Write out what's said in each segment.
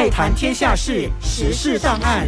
爱谈天下事，时事档案。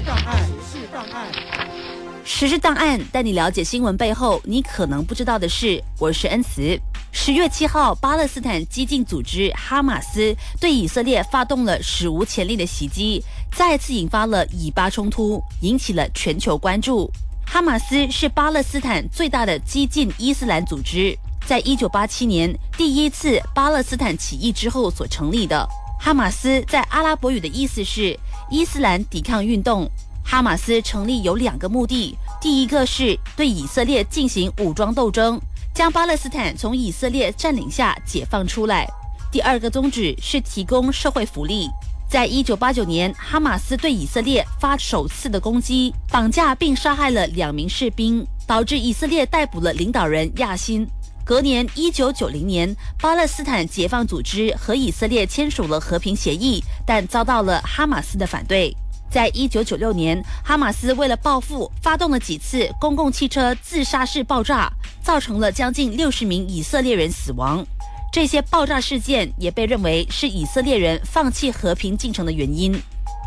时事档案带你了解新闻背后你可能不知道的事。我是恩慈。十月七号，巴勒斯坦激进组织哈马斯对以色列发动了史无前例的袭击，再次引发了以巴冲突，引起了全球关注。哈马斯是巴勒斯坦最大的激进伊斯兰组织，在一九八七年第一次巴勒斯坦起义之后所成立的。哈马斯在阿拉伯语的意思是伊斯兰抵抗运动。哈马斯成立有两个目的，第一个是对以色列进行武装斗争，将巴勒斯坦从以色列占领下解放出来；第二个宗旨是提供社会福利。在一九八九年，哈马斯对以色列发首次的攻击，绑架并杀害了两名士兵，导致以色列逮捕了领导人亚辛。隔年一九九零年，巴勒斯坦解放组织和以色列签署了和平协议，但遭到了哈马斯的反对。在一九九六年，哈马斯为了报复，发动了几次公共汽车自杀式爆炸，造成了将近六十名以色列人死亡。这些爆炸事件也被认为是以色列人放弃和平进程的原因。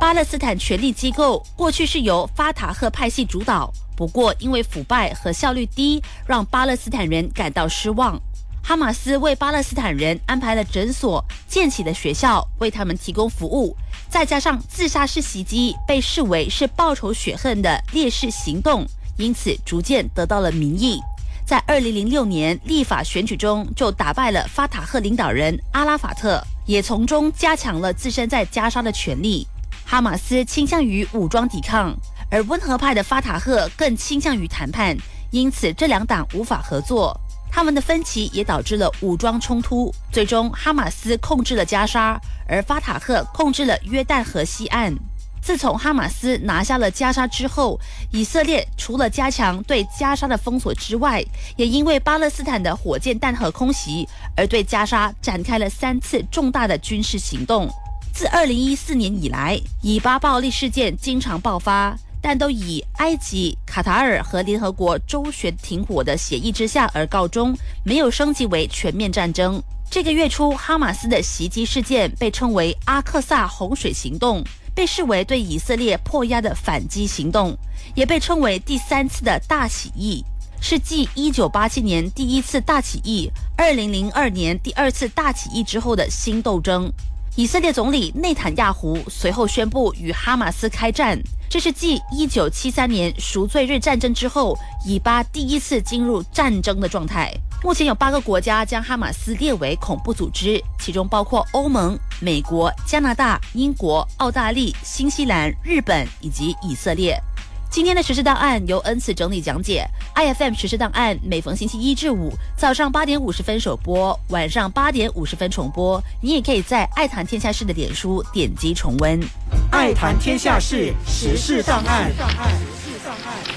巴勒斯坦权力机构过去是由法塔赫派系主导，不过因为腐败和效率低，让巴勒斯坦人感到失望。哈马斯为巴勒斯坦人安排了诊所、建起了学校，为他们提供服务。再加上自杀式袭击被视为是报仇雪恨的烈士行动，因此逐渐得到了民意。在二零零六年立法选举中，就打败了法塔赫领导人阿拉法特，也从中加强了自身在加沙的权力。哈马斯倾向于武装抵抗，而温和派的法塔赫更倾向于谈判，因此这两党无法合作。他们的分歧也导致了武装冲突，最终哈马斯控制了加沙，而法塔赫控制了约旦河西岸。自从哈马斯拿下了加沙之后，以色列除了加强对加沙的封锁之外，也因为巴勒斯坦的火箭弹和空袭而对加沙展开了三次重大的军事行动。自二零一四年以来，以巴暴力事件经常爆发，但都以埃及、卡塔尔和联合国周旋停火的协议之下而告终，没有升级为全面战争。这个月初，哈马斯的袭击事件被称为阿克萨洪水行动。被视为对以色列迫压的反击行动，也被称为第三次的大起义，是继一九八七年第一次大起义、二零零二年第二次大起义之后的新斗争。以色列总理内塔亚胡随后宣布与哈马斯开战，这是继一九七三年赎罪日战争之后，以巴第一次进入战争的状态。目前有八个国家将哈马斯列为恐怖组织，其中包括欧盟、美国、加拿大、英国、澳大利新西兰、日本以及以色列。今天的时事档案由 N 次整理讲解。iFM 时事档案每逢星期一至五早上八点五十分首播，晚上八点五十分重播。你也可以在爱谈天下事的点书点击重温。爱谈天下事时事档案。时事档案。